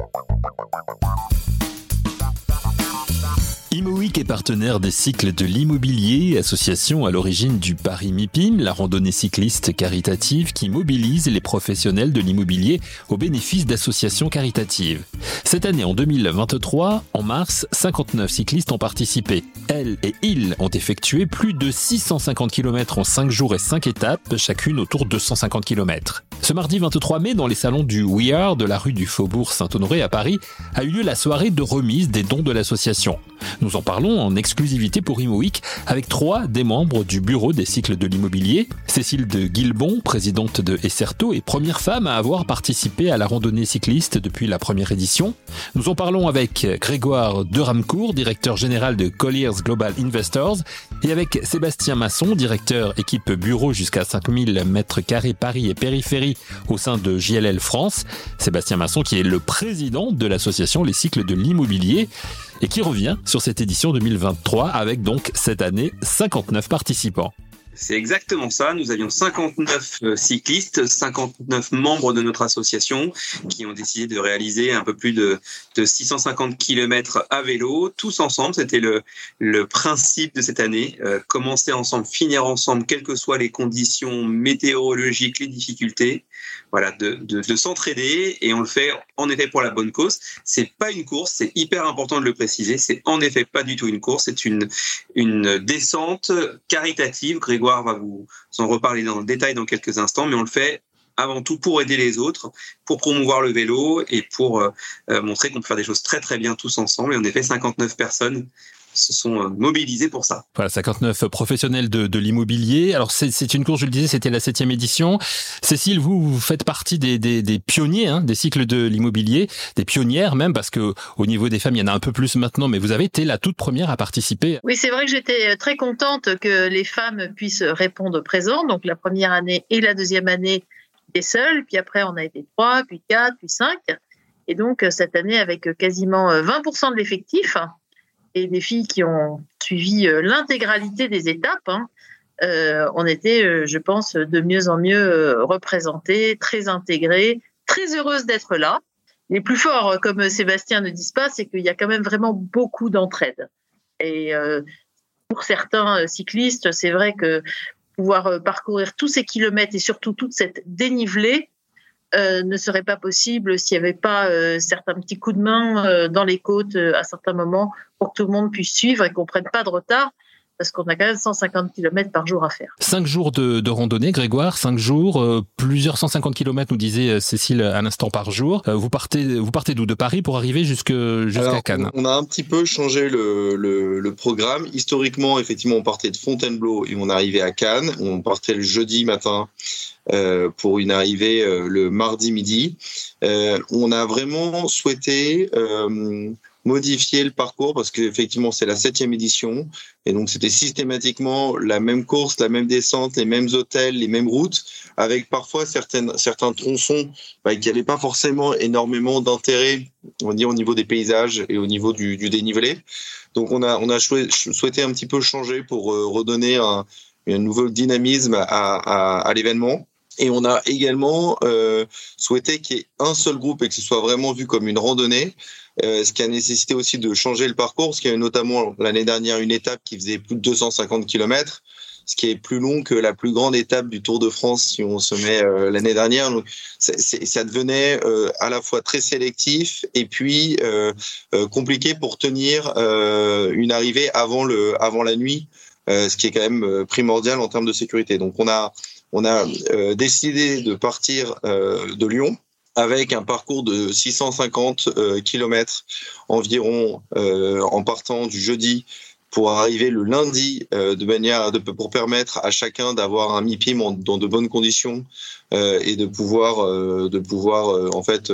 Bye-bye. IMOIC est partenaire des cycles de l'immobilier, association à l'origine du Paris MIPIM, la randonnée cycliste caritative qui mobilise les professionnels de l'immobilier au bénéfice d'associations caritatives. Cette année, en 2023, en mars, 59 cyclistes ont participé. Elles et ils ont effectué plus de 650 km en 5 jours et 5 étapes, chacune autour de 250 km. Ce mardi 23 mai, dans les salons du We Are de la rue du Faubourg Saint-Honoré à Paris, a eu lieu la soirée de remise des dons de l'association. En parlons en exclusivité pour IMOIC avec trois des membres du bureau des cycles de l'immobilier. Cécile de Guilbon, présidente de Esserto et première femme à avoir participé à la randonnée cycliste depuis la première édition. Nous en parlons avec Grégoire Deramcourt, directeur général de Colliers Global Investors et avec Sébastien Masson, directeur équipe bureau jusqu'à 5000 mètres carrés Paris et périphérie au sein de JLL France. Sébastien Masson qui est le président de l'association Les Cycles de l'Immobilier et qui revient sur cette édition 2023 avec donc cette année 59 participants. C'est exactement ça. Nous avions 59 euh, cyclistes, 59 membres de notre association qui ont décidé de réaliser un peu plus de, de 650 km à vélo, tous ensemble. C'était le, le principe de cette année. Euh, commencer ensemble, finir ensemble, quelles que soient les conditions météorologiques, les difficultés. Voilà, de, de, de s'entraider et on le fait en effet pour la bonne cause. C'est pas une course, c'est hyper important de le préciser. C'est en effet pas du tout une course, c'est une, une descente caritative. Grégoire va vous en reparler dans le détail dans quelques instants, mais on le fait avant tout pour aider les autres, pour promouvoir le vélo et pour euh, euh, montrer qu'on peut faire des choses très très bien tous ensemble. Et en effet, 59 personnes se sont euh, mobilisés pour ça. Voilà, 59 professionnels de, de l'immobilier. Alors c'est une course, je le disais, c'était la septième édition. Cécile, vous, vous faites partie des, des, des pionniers hein, des cycles de l'immobilier, des pionnières même, parce que au niveau des femmes, il y en a un peu plus maintenant, mais vous avez été la toute première à participer. Oui, c'est vrai que j'étais très contente que les femmes puissent répondre présent. Donc la première année et la deuxième année, j'étais seule, puis après on a été trois, puis quatre, puis cinq. Et donc cette année, avec quasiment 20% de l'effectif, et des filles qui ont suivi euh, l'intégralité des étapes, hein, euh, on était, euh, je pense, de mieux en mieux représentées, très intégrées, très heureuses d'être là. Les plus forts, comme Sébastien ne dit pas, c'est qu'il y a quand même vraiment beaucoup d'entraide. Et pour certains cyclistes, c'est vrai que pouvoir parcourir tous ces kilomètres et surtout toute cette dénivelée, euh, ne serait pas possible s'il n'y avait pas euh, certains petits coups de main euh, dans les côtes à certains moments pour que tout le monde puisse suivre et qu'on prenne pas de retard parce qu'on a quand même 150 km par jour à faire. Cinq jours de, de randonnée, Grégoire, cinq jours, plusieurs 150 km, nous disait Cécile à l'instant par jour. vous partez, vous partez d'où? De Paris pour arriver jusqu'à Cannes On a un petit peu changé le, le, le, programme. Historiquement, effectivement, on partait de Fontainebleau et on arrivait à Cannes. On partait le jeudi matin pour une arrivée euh, le mardi midi. Euh, on a vraiment souhaité modifier le parcours parce qu'effectivement c'est la septième édition et donc c'était systématiquement la même course, la même descente, les mêmes hôtels, les mêmes routes, avec parfois certaines, certains tronçons bah, qui n'avaient pas forcément énormément d'intérêt on dit, au niveau des paysages et au niveau du, du dénivelé. Donc on a, on a souhaité un petit peu changer pour redonner un, un nouveau dynamisme à, à, à l'événement. Et on a également euh, souhaité qu'il y ait un seul groupe et que ce soit vraiment vu comme une randonnée, euh, ce qui a nécessité aussi de changer le parcours, parce qu'il y a eu notamment l'année dernière une étape qui faisait plus de 250 km, ce qui est plus long que la plus grande étape du Tour de France si on se met euh, l'année dernière. Donc, ça devenait euh, à la fois très sélectif et puis euh, euh, compliqué pour tenir une arrivée avant le avant la nuit, ce qui est quand même primordial en termes de sécurité. Donc on a on a euh, décidé de partir euh, de Lyon avec un parcours de 650 euh, km environ en partant du jeudi pour arriver le lundi euh, de manière de, pour permettre à chacun d'avoir un MIPIM dans de bonnes conditions euh, et de pouvoir euh, de pouvoir en fait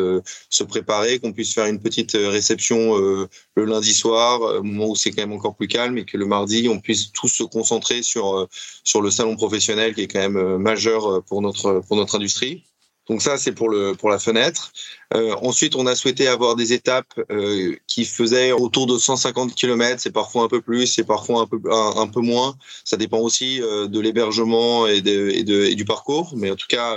se préparer, qu'on puisse faire une petite réception le lundi soir, au moment où c'est quand même encore plus calme, et que le mardi on puisse tous se concentrer sur sur le salon professionnel qui est quand même majeur pour notre pour notre industrie. Donc ça, c'est pour le pour la fenêtre. Euh, ensuite, on a souhaité avoir des étapes euh, qui faisaient autour de 150 km. C'est parfois un peu plus, c'est parfois un peu un, peu moins. Ça dépend aussi euh, de l'hébergement et, de, et, de, et, du parcours. Mais en tout cas,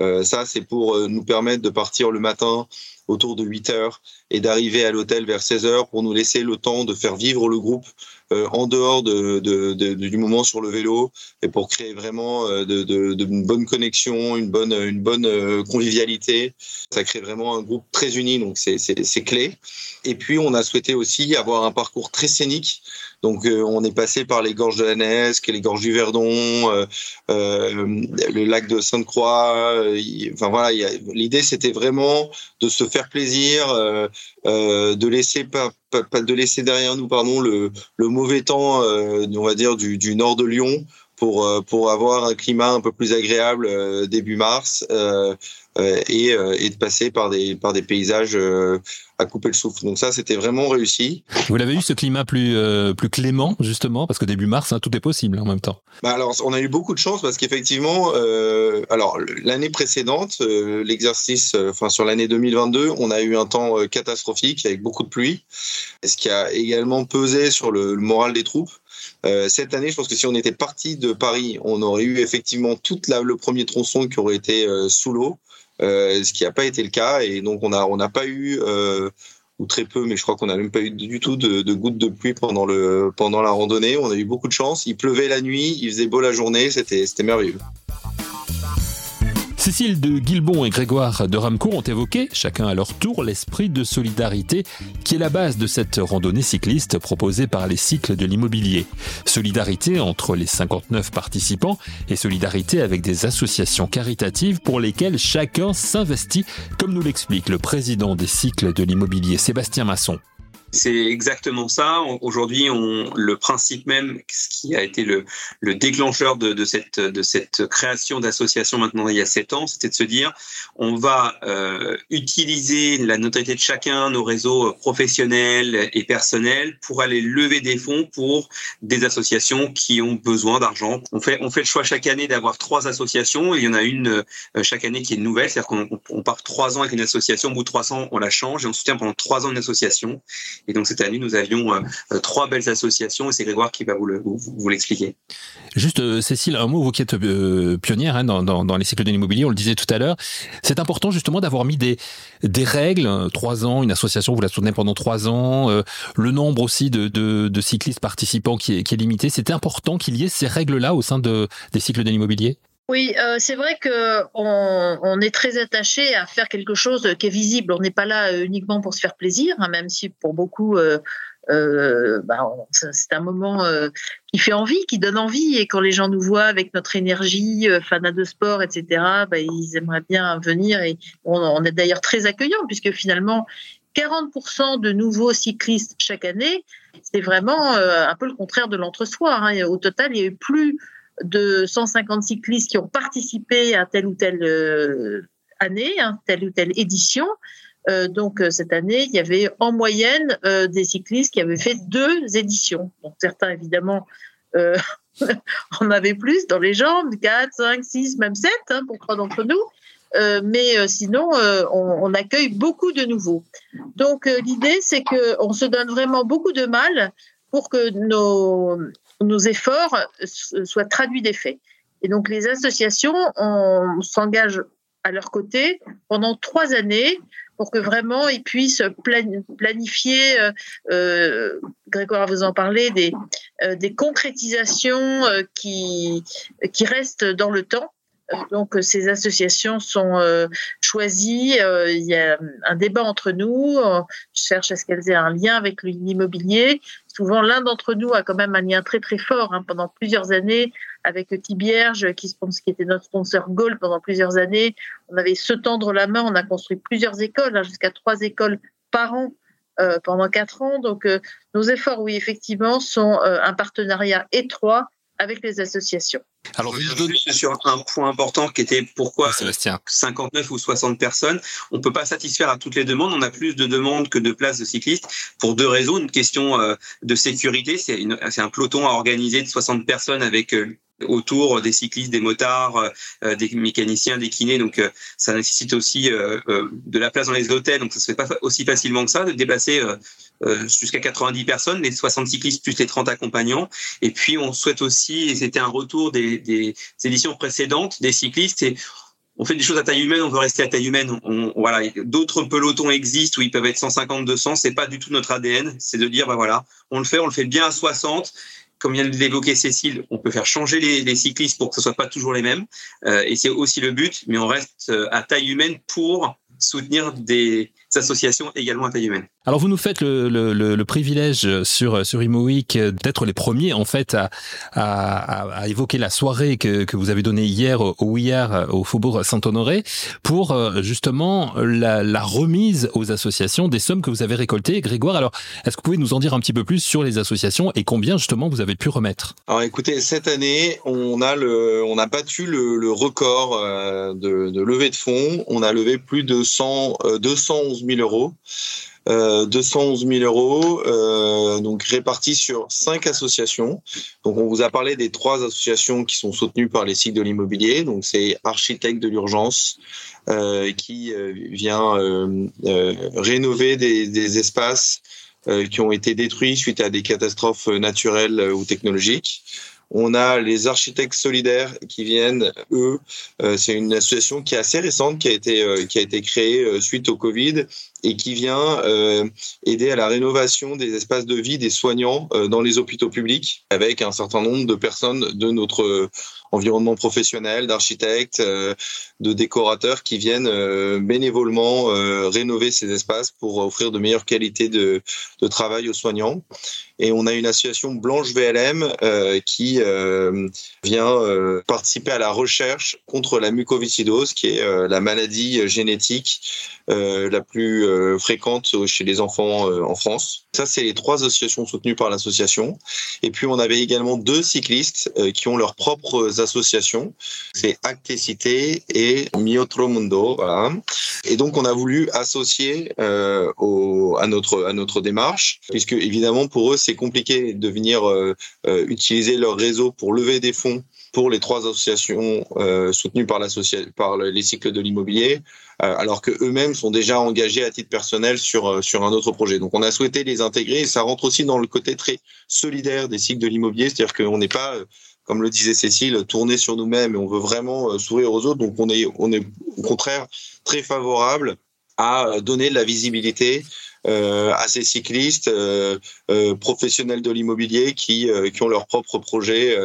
euh, ça, c'est pour nous permettre de partir le matin autour de 8 heures et d'arriver à l'hôtel vers 16 heures pour nous laisser le temps de faire vivre le groupe euh, en dehors de, du moment sur le vélo et pour créer vraiment euh, de, une bonne connexion, une bonne, une bonne euh, convivialité. Ça crée vraiment un groupe très uni, donc c'est clé. Et puis on a souhaité aussi avoir un parcours très scénique. Donc on est passé par les gorges de la Nesque, les gorges du Verdon, euh, le lac de Sainte-Croix. enfin voilà, l'idée c'était vraiment de se faire plaisir, de laisser pas pas de laisser derrière nous pardon le, le mauvais temps euh, on va dire du, du, nord de Lyon pour euh, pour avoir un climat un peu plus agréable euh, début mars et, et de passer par des par des paysages à couper le souffle. Donc ça, c'était vraiment réussi. Vous l'avez eu ce climat plus plus clément justement parce que début mars, hein, tout est possible en même temps. Bah alors, on a eu beaucoup de chance parce qu'effectivement, euh, alors l'année précédente, l'exercice, enfin sur l'année 2022, on a eu un temps catastrophique avec beaucoup de pluie, ce qui a également pesé sur le, le moral des troupes. Euh, cette année, je pense que si on était parti de Paris, on aurait eu effectivement tout le premier tronçon qui aurait été euh, sous l'eau, euh, ce qui n'a pas été le cas. Et donc, on n'a on pas eu, ou très peu, mais je crois qu'on n'a même pas eu du tout de, de, gouttes de pluie pendant, le, pendant la randonnée. On a eu beaucoup de chance. Il pleuvait la nuit, il faisait beau la journée, c'était merveilleux. Cécile de Guilbon et Grégoire de Ramcourt ont évoqué, chacun à leur tour, l'esprit de solidarité qui est la base de cette randonnée cycliste proposée par les cycles de l'immobilier. Solidarité entre les 59 participants et solidarité avec des associations caritatives pour lesquelles chacun s'investit, comme nous l'explique le président des cycles de l'immobilier, Sébastien Masson. C'est exactement ça. Aujourd'hui, le principe même, ce qui a été le, le déclencheur de, de, cette, de cette création d'association maintenant il y a sept ans, c'était de se dire, on va euh, utiliser la notoriété de chacun, nos réseaux professionnels et personnels, pour aller lever des fonds pour des associations qui ont besoin d'argent. On fait, on fait le choix chaque année d'avoir trois associations. il y en a une euh, chaque année qui est nouvelle, c'est-à-dire qu'on on part trois ans avec une association, au bout de trois ans, on la change et on soutient pendant trois ans une association. Et donc cette année, nous avions euh, euh, trois belles associations et c'est Grégoire qui va vous, l'expliquer. Juste, euh, Cécile, un mot, vous qui êtes pionnière hein, dans, les cycles de l'immobilier, on le disait tout à l'heure, c'est important justement d'avoir mis des, des règles, trois ans, une association, vous la soutenez pendant trois ans, le nombre aussi de, cyclistes participants qui est, qui est limité. C'était important qu'il y ait ces règles-là au sein de, des cycles de l'immobilier? Oui, euh, c'est vrai que on, est très attaché à faire quelque chose qui est visible. On n'est pas là euh, uniquement pour se faire plaisir, hein, même si pour beaucoup, euh, bah, c'est un moment qui fait envie, qui donne envie. Et quand les gens nous voient avec notre énergie, fanat de sport, etc., bah, ils aimeraient bien venir. Et on, est d'ailleurs très accueillant puisque finalement, 40% de nouveaux cyclistes chaque année, c'est vraiment un peu le contraire de l'entre-soi. Hein. Au total, il y a plus de 150 cyclistes qui ont participé à telle ou telle euh, année, hein, telle ou telle édition. Euh, donc euh, cette année, il y avait en moyenne des cyclistes qui avaient fait deux éditions. Donc certains évidemment en avaient plus dans les jambes, 4, 5, 6, même 7 hein, pour trois d'entre nous. mais sinon, on, on, accueille beaucoup de nouveaux. Donc l'idée, c'est qu'on se donne vraiment beaucoup de mal pour que nos, nos efforts soient traduits des faits. Et donc les associations, on s'engage à leur côté pendant trois années pour que vraiment ils puissent planifier, euh, euh, Grégoire vous en parler, des, euh, des concrétisations euh, qui, qui restent dans le temps. Donc ces associations sont choisies, il y a un débat entre nous, je cherche à ce qu'elles aient un lien avec l'immobilier, souvent l'un d'entre nous a quand même un lien très très fort hein, pendant plusieurs années avec Thibierge qui, était notre sponsor Gold pendant plusieurs années. On avait se tendre la main, on a construit plusieurs écoles, hein, jusqu'à trois écoles par an euh, pendant quatre ans. Donc euh, nos efforts, oui, effectivement, sont euh, un partenariat étroit avec les associations. Alors, juste sur un point important qui était pourquoi 59 ou 60 personnes, on ne peut pas satisfaire à toutes les demandes. On a plus de demandes que de places de cyclistes pour deux raisons. Une question euh, de sécurité, c'est un peloton à organiser de 60 personnes avec euh, autour des cyclistes, des motards, des mécaniciens, des kinés. Donc ça nécessite aussi de la place dans les hôtels. Donc ça se fait pas aussi facilement que ça de déplacer jusqu'à 90 personnes, les 60 cyclistes plus les 30 accompagnants. Et puis on souhaite aussi, et c'était un retour des, des éditions précédentes, des cyclistes, et on fait des choses à taille humaine, on veut rester à taille humaine. On, voilà, d'autres pelotons existent où ils peuvent être 150, 200. C'est pas du tout notre ADN. C'est de dire, bah voilà, on le fait, on le fait bien à 60. Comme vient de l'évoquer Cécile, on peut faire changer les, cyclistes pour que ce soit pas toujours les mêmes. Euh, et c'est aussi le but, mais on reste euh, à taille humaine pour soutenir des associations également à taille humaine. Alors vous nous faites le, le, le, privilège sur sur ImoWeek d'être les premiers en fait à, à, à, évoquer la soirée que, que vous avez donnée hier au hier au Faubourg Saint-Honoré pour euh, justement la, la, remise aux associations des sommes que vous avez récoltées. Grégoire, alors est-ce que vous pouvez nous en dire un petit peu plus sur les associations et combien justement vous avez pu remettre? Alors écoutez, cette année on a le on a battu le, le record euh, de, de levée de fonds. On a levé plus de 100 211 000 euros. 211 euh, 000 euros, euh, donc répartis sur cinq associations. Donc on vous a parlé des trois associations qui sont soutenues par les cycles de l'immobilier. Donc c'est Architecte de l'urgence euh, qui vient rénover des espaces qui ont été détruits suite à des catastrophes naturelles ou technologiques. On a les architectes solidaires qui viennent, eux, c'est une association qui est assez récente, qui a été qui a été créée suite au Covid et qui vient euh, aider à la rénovation des espaces de vie des soignants euh, dans les hôpitaux publics avec un certain nombre de personnes de notre euh, environnement professionnel, d'architectes, de décorateurs qui viennent bénévolement rénover ces espaces pour offrir de meilleures qualités de, de, travail aux soignants. Et on a une association Blanche VLM qui vient participer à la recherche contre la mucoviscidose, qui est la maladie génétique la plus euh, fréquente chez les enfants euh, en France. Ça, c'est les trois associations soutenues par l'association. Et puis, on avait également deux cyclistes euh, qui ont leurs propres associations. C'est Actecité et Miotro Mundo. Voilà. Et donc, on a voulu associer au, à, notre, à notre démarche, puisque évidemment, pour eux, c'est compliqué de venir utiliser leur réseau pour lever des fonds pour les trois associations euh, soutenues par, par les cycles de l'immobilier, euh, alors que eux-mêmes sont déjà engagés à titre personnel sur euh, sur un autre projet. Donc on a souhaité les intégrer et ça rentre aussi dans le côté très solidaire des cycles de l'immobilier, c'est-à-dire qu'on n'est pas comme le disait Cécile, tourné sur nous-mêmes et on veut vraiment sourire aux autres. Donc on est, on est au contraire très favorable à donner de la visibilité euh, à ces cyclistes euh, euh, professionnels de l'immobilier qui, qui ont leur propre projet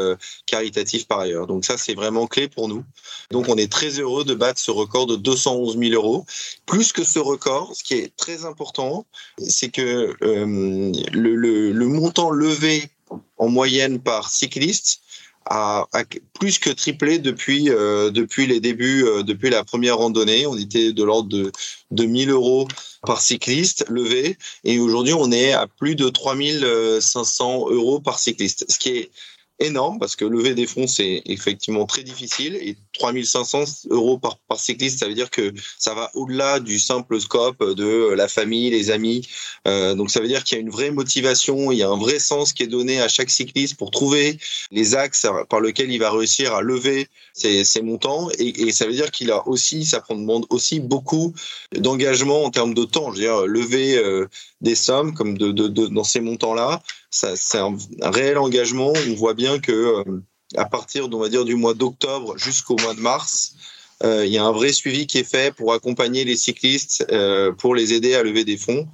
caritatif par ailleurs. Donc ça, c'est vraiment clé pour nous. Donc on est très heureux de battre ce record de 211 000 euros. Plus que ce record, ce qui est très important, c'est que le montant levé en moyenne par cycliste a, plus que triplé depuis euh, depuis les débuts, euh, depuis la première randonnée. On était de l'ordre de, de 1000 euros par cycliste levé, et aujourd'hui on est à plus de 3500 euros par cycliste, ce qui est énorme parce que lever des fonds c'est effectivement très difficile. Et 3500 euros par, cycliste ça veut dire que ça va au-delà du simple scope de la famille les amis. Euh, donc ça veut dire qu'il y a une vraie motivation il y a un vrai sens qui est donné à chaque cycliste pour trouver les axes par lesquels il va réussir à lever ses, montants. Et, ça veut dire qu'il a aussi ça demande aussi beaucoup d'engagement en termes de temps. Je veux dire lever euh, des sommes comme dans ces montants là c'est un, réel engagement. On voit bien que euh, à partir, on va dire, du mois d'octobre jusqu'au mois de mars, euh, il y a un vrai suivi qui est fait pour accompagner les cyclistes, euh, pour les aider à lever des fonds.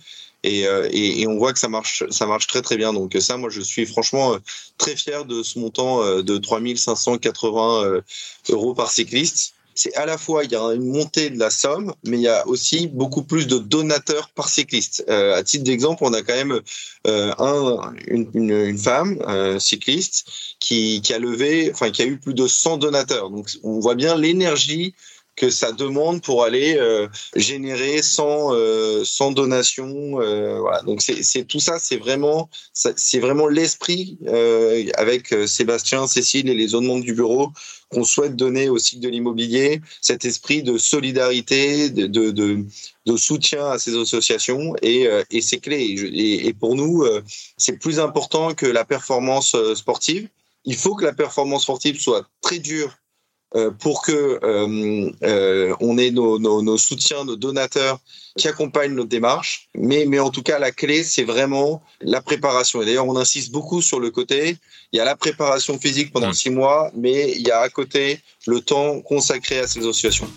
Et, et, et, on voit que ça marche, ça marche très très bien. Donc ça, moi, je suis franchement très fier de ce montant de 3580 euros par cycliste c'est à la fois il y a une montée de la somme, mais il y a aussi beaucoup plus de donateurs par cycliste. Euh, à titre d'exemple, on a quand même euh, un, une, une, femme euh, cycliste qui, qui a levé, enfin qui a eu plus de 100 donateurs. Donc on voit bien l'énergie que ça demande pour aller euh, générer sans euh, sans donation euh, voilà. Donc c'est tout ça c'est vraiment c'est vraiment l'esprit avec Sébastien Cécile et les autres membres du bureau qu'on souhaite donner au cycle de l'immobilier cet esprit de solidarité de, de, de, soutien à ces associations et, et c'est clé et, et, pour nous c'est plus important que la performance sportive. Il faut que la performance sportive soit très dure euh, pour que euh, euh, on ait nos, nos, nos, soutiens, nos donateurs qui accompagnent notre démarche. Mais, mais en tout cas, la clé, c'est vraiment la préparation. Et d'ailleurs, on insiste beaucoup sur le côté. Il y a la préparation physique pendant mmh. six mois, mais il y a à côté le temps consacré à ces associations.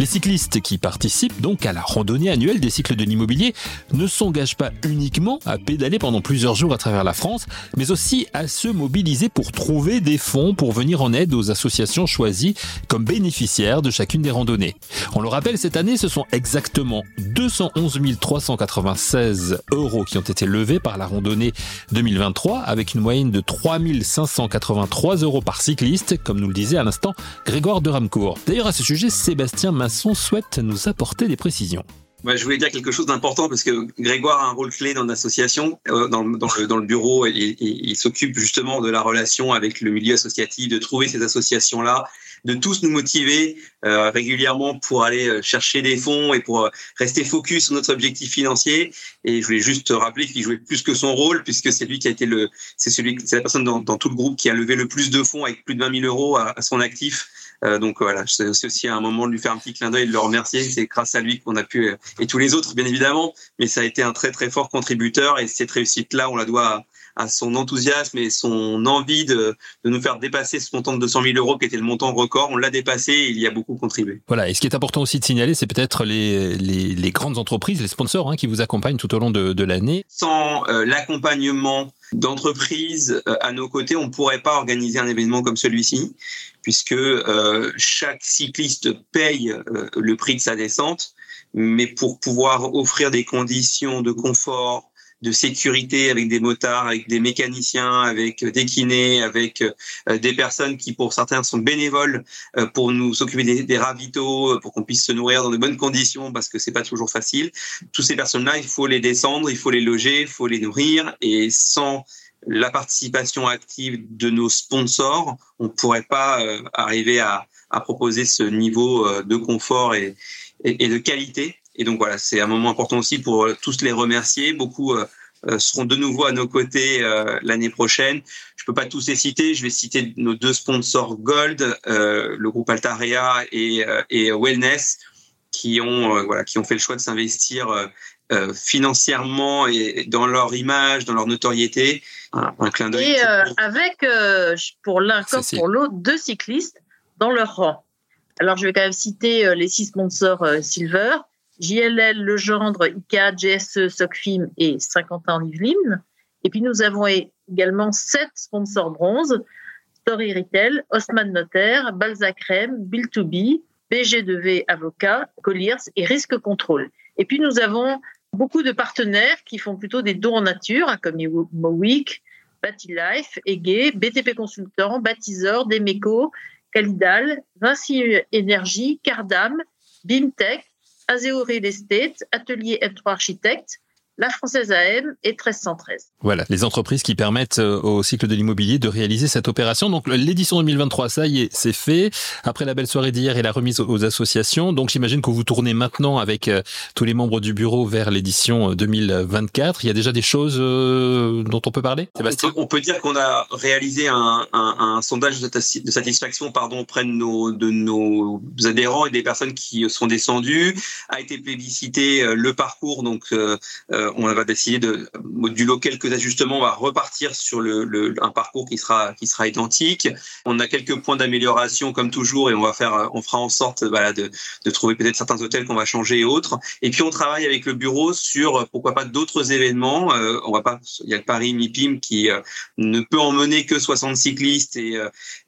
Les cyclistes qui participent donc à la randonnée annuelle des cycles de l'immobilier ne s'engagent pas uniquement à pédaler pendant plusieurs jours à travers la France, mais aussi à se mobiliser pour trouver des fonds pour venir en aide aux associations choisies comme bénéficiaires de chacune des randonnées. On le rappelle, cette année, ce sont exactement 211 396 euros qui ont été levés par la randonnée 2023, avec une moyenne de 3 583 euros par cycliste, comme nous le disait à l'instant Grégoire de Ramcourt. D'ailleurs, à ce sujet, Sébastien souhaite nous apporter des précisions. je voulais dire quelque chose d'important parce que Grégoire a un rôle clé dans l'association, euh, dans, le, bureau, il s'occupe justement de la relation avec le milieu associatif, de trouver ces associations-là, de tous nous motiver euh, régulièrement pour aller euh, chercher des fonds et pour rester focus sur notre objectif financier. Et je voulais juste rappeler qu'il jouait plus que son rôle puisque c'est lui qui a été le, c'est celui, c'est la personne dans, tout le groupe qui a levé le plus de fonds avec plus de 20 000 euros à son actif donc voilà, c'est aussi un moment de lui faire un petit clin d'œil, de le remercier. C'est grâce à lui qu'on a pu, et tous les autres bien évidemment, mais ça a été un très très fort contributeur et cette réussite-là, on la doit à, son enthousiasme et son envie de, de, nous faire dépasser ce montant de 200 000 euros qui était le montant record. On l'a dépassé et il y a beaucoup contribué. Voilà, et ce qui est important aussi de signaler, c'est peut-être les, les, les, grandes entreprises, les sponsors hein, qui vous accompagnent tout au long de, de l'année. Sans euh, l'accompagnement d'entreprises euh, à nos côtés, on ne pourrait pas organiser un événement comme celui-ci puisque euh, chaque cycliste paye euh, le prix de sa descente, mais pour pouvoir offrir des conditions de confort, de sécurité avec des motards, avec des mécaniciens, avec des kinés, avec euh, des personnes qui pour certains sont bénévoles pour nous s'occuper des, des, ravitaux, pour qu'on puisse se nourrir dans de bonnes conditions parce que c'est pas toujours facile. Toutes ces personnes-là, il faut les descendre, il faut les loger, il faut les nourrir et sans la participation active de nos sponsors, on ne pourrait pas euh, arriver à, proposer ce niveau euh, de confort et, de qualité. Et donc voilà, c'est un moment important aussi pour euh, tous les remercier. Beaucoup seront de nouveau à nos côtés l'année prochaine. Je peux pas tous les citer. Je vais citer nos deux sponsors Gold, le groupe Altaria et, et Wellness, qui ont voilà qui ont fait le choix de s'investir euh, financièrement et dans leur image, dans leur notoriété. Un, clin d'œil. Et euh, avec, euh, pour l'un comme pour l'autre, deux cyclistes dans leur rang. Alors, je vais quand même citer les six sponsors Silver, JLL, Legendre, ICA, GSE, Socfim et 50 ans Yvelines. Et puis, nous avons également sept sponsors bronze, Story Retail, Osman Notaire, Balzac Crème, Bill2B, BG2V Avocat, Colliers et Risque Contrôle. Et puis, nous avons beaucoup de partenaires qui font plutôt des dons en nature, hein, comme Mowick, Life, Ege, BTP Consultant, Baptisor, Demeco, Calidal, Vinci Énergie, Cardam, Bimtech, Azeo Real Estate, Atelier M3 Architecte, la Française AM et 1313. Voilà, les entreprises qui permettent euh, au cycle de l'immobilier de réaliser cette opération. Donc l'édition 2023, ça y est, c'est fait. Après la belle soirée d'hier et la remise aux associations, donc j'imagine que vous tournez maintenant avec euh, tous les membres du bureau vers l'édition 2024. Euh, Il y a déjà des choses dont on peut parler? Sébastien? On peut dire qu'on a réalisé un, un, un, sondage de satisfaction pardon, auprès de nos, de nos adhérents et des personnes qui sont descendues. A été plébiscité le parcours, donc on va décider de modulo quelques ajustements. On va repartir sur le, un parcours qui sera qui sera identique. On a quelques points d'amélioration comme toujours et on va faire, on fera en sorte voilà, de, de trouver peut-être certains hôtels qu'on va changer et autres. Et puis on travaille avec le bureau sur pourquoi pas d'autres événements. Euh, on va pas, il y a le Paris MIPIM qui euh, ne peut emmener que 60 cyclistes et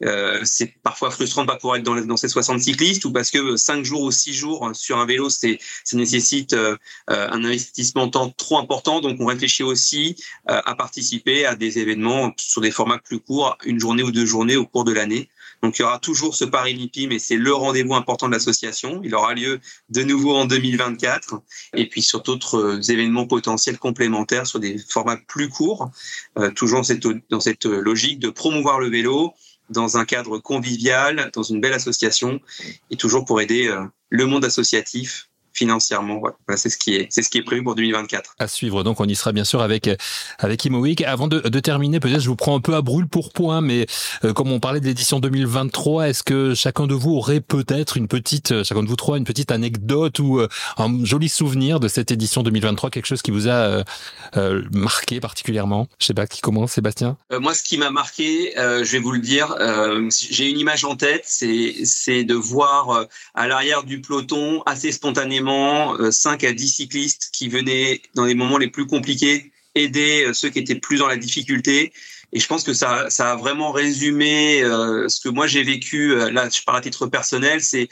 euh, c'est parfois frustrant de pas pouvoir être dans, dans ces 60 cyclistes ou parce que 5 jours ou 6 jours sur un vélo, c'est ça nécessite un investissement temps trop important. Donc, on réfléchit aussi euh, à participer à des événements sur des formats plus courts, une journée ou deux journées au cours de l'année. Donc, il y aura toujours ce Paris Lipi, mais c'est le rendez-vous important de l'association. Il aura lieu de nouveau en 2024. Et puis, sur d'autres événements potentiels complémentaires sur des formats plus courts, euh, toujours dans cette, logique de promouvoir le vélo dans un cadre convivial, dans une belle association, et toujours pour aider euh, le monde associatif financièrement. Voilà, c'est ce qui est, c'est ce qui est prévu pour 2024. À suivre. Donc, on y sera bien sûr avec avec. Avant de, de terminer, peut-être je vous prends un peu à brûle pour point, mais euh, comme on parlait de l'édition 2023, est-ce que chacun de vous aurait peut-être une petite, euh, chacun de vous trois, une petite anecdote ou euh, un joli souvenir de cette édition 2023, quelque chose qui vous a marqué particulièrement? Je sais pas qui commence, Sébastien. moi, ce qui m'a marqué, je vais vous le dire, j'ai une image en tête, c'est c'est de voir à l'arrière du peloton assez spontanément 5 à 10 cyclistes qui venaient dans les moments les plus compliqués aider ceux qui étaient plus dans la difficulté et je pense que ça, ça a vraiment résumé euh, ce que moi j'ai vécu. Euh, là, je parle à titre personnel, c'est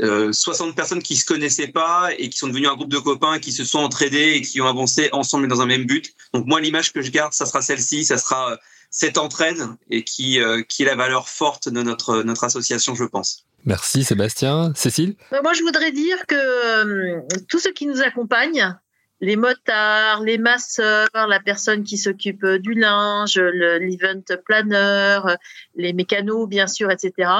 euh, 60 personnes qui se connaissaient pas et qui sont devenues un groupe de copains qui se sont entraidés et qui ont avancé ensemble dans un même but. Donc moi, l'image que je garde, ça sera celle-ci, ça sera euh, cette entraide et qui, qui est la valeur forte de notre, notre association, je pense. Merci Sébastien. Cécile? Moi, je voudrais dire que tous ceux qui nous accompagnent, les motards, les masseurs, la personne qui s'occupe du linge, l'event planner, les mécanos, bien sûr, etc.,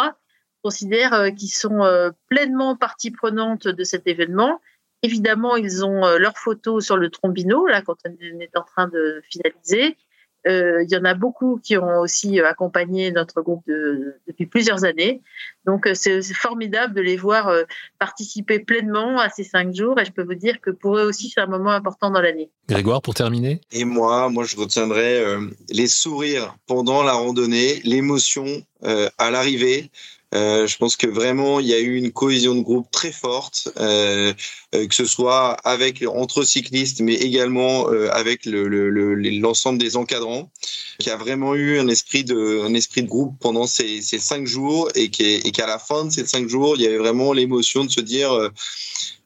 considèrent euh, qu'ils sont euh, pleinement partie prenante de cet événement. Évidemment, ils ont euh, leurs photos sur le trombino, là, quand on est en train de finaliser. Euh, il y en a beaucoup qui ont aussi euh, accompagné notre groupe de, depuis plusieurs années. Donc euh, c'est formidable de les voir participer pleinement à ces cinq jours et je peux vous dire que pour eux aussi c'est un moment important dans l'année. Grégoire, pour terminer Et moi, moi je retiendrai les sourires pendant la randonnée, l'émotion à l'arrivée, euh, je pense que vraiment il y a eu une cohésion de groupe très forte, euh, euh que ce soit avec entre cyclistes, mais également avec l'ensemble le, le, des encadrants, qui a vraiment eu un esprit de groupe pendant ces, cinq jours et qu'à la fin de ces cinq jours, il y avait vraiment l'émotion de se dire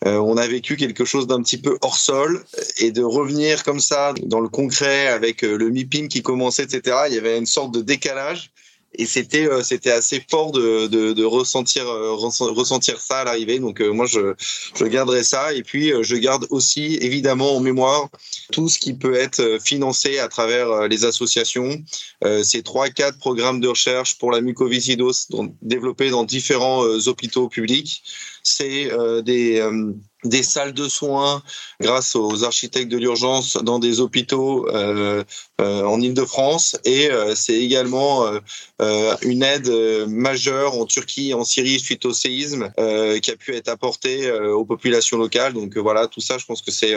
on a vécu quelque chose d'un petit peu hors sol et de revenir comme ça dans le concret avec le MIPIM qui commençait, etc. Il y avait une sorte de décalage et c'était euh, c'était assez fort de, de, de ressentir euh, ressentir ça à l'arrivée. Donc euh, moi je je garderai ça. Et puis je garde aussi évidemment en mémoire tout ce qui peut être financé à travers les associations. Ces trois quatre programmes de recherche pour la mucoviscidose développés dans différents hôpitaux publics c'est des des salles de soins grâce aux architectes de l'urgence dans des hôpitaux euh, euh, en Ile-de-France et euh, c'est également une aide majeure en Turquie en Syrie suite au séisme qui a pu être apportée aux populations locales. Donc voilà, tout ça, je pense que c'est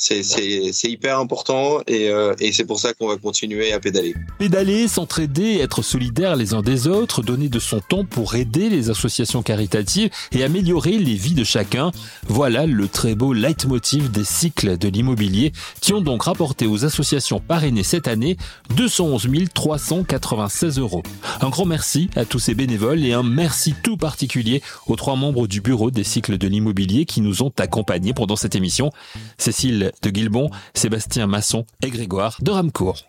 c'est hyper important et, euh, et c'est pour ça qu'on va continuer à pédaler. Pédaler, s'entraider, être solidaires les uns des autres, donner de son temps pour aider les associations caritatives et améliorer les vies de chacun. Voilà le très beau leitmotiv des cycles de l'immobilier qui ont donc rapporté aux associations parrainées cette année 211 396 euros. Un grand merci à tous ces bénévoles et un merci tout particulier aux trois membres du bureau des cycles de l'immobilier qui nous ont accompagnés pendant cette émission. Cécile de Guilbon, Sébastien Masson et Grégoire de Ramcourt.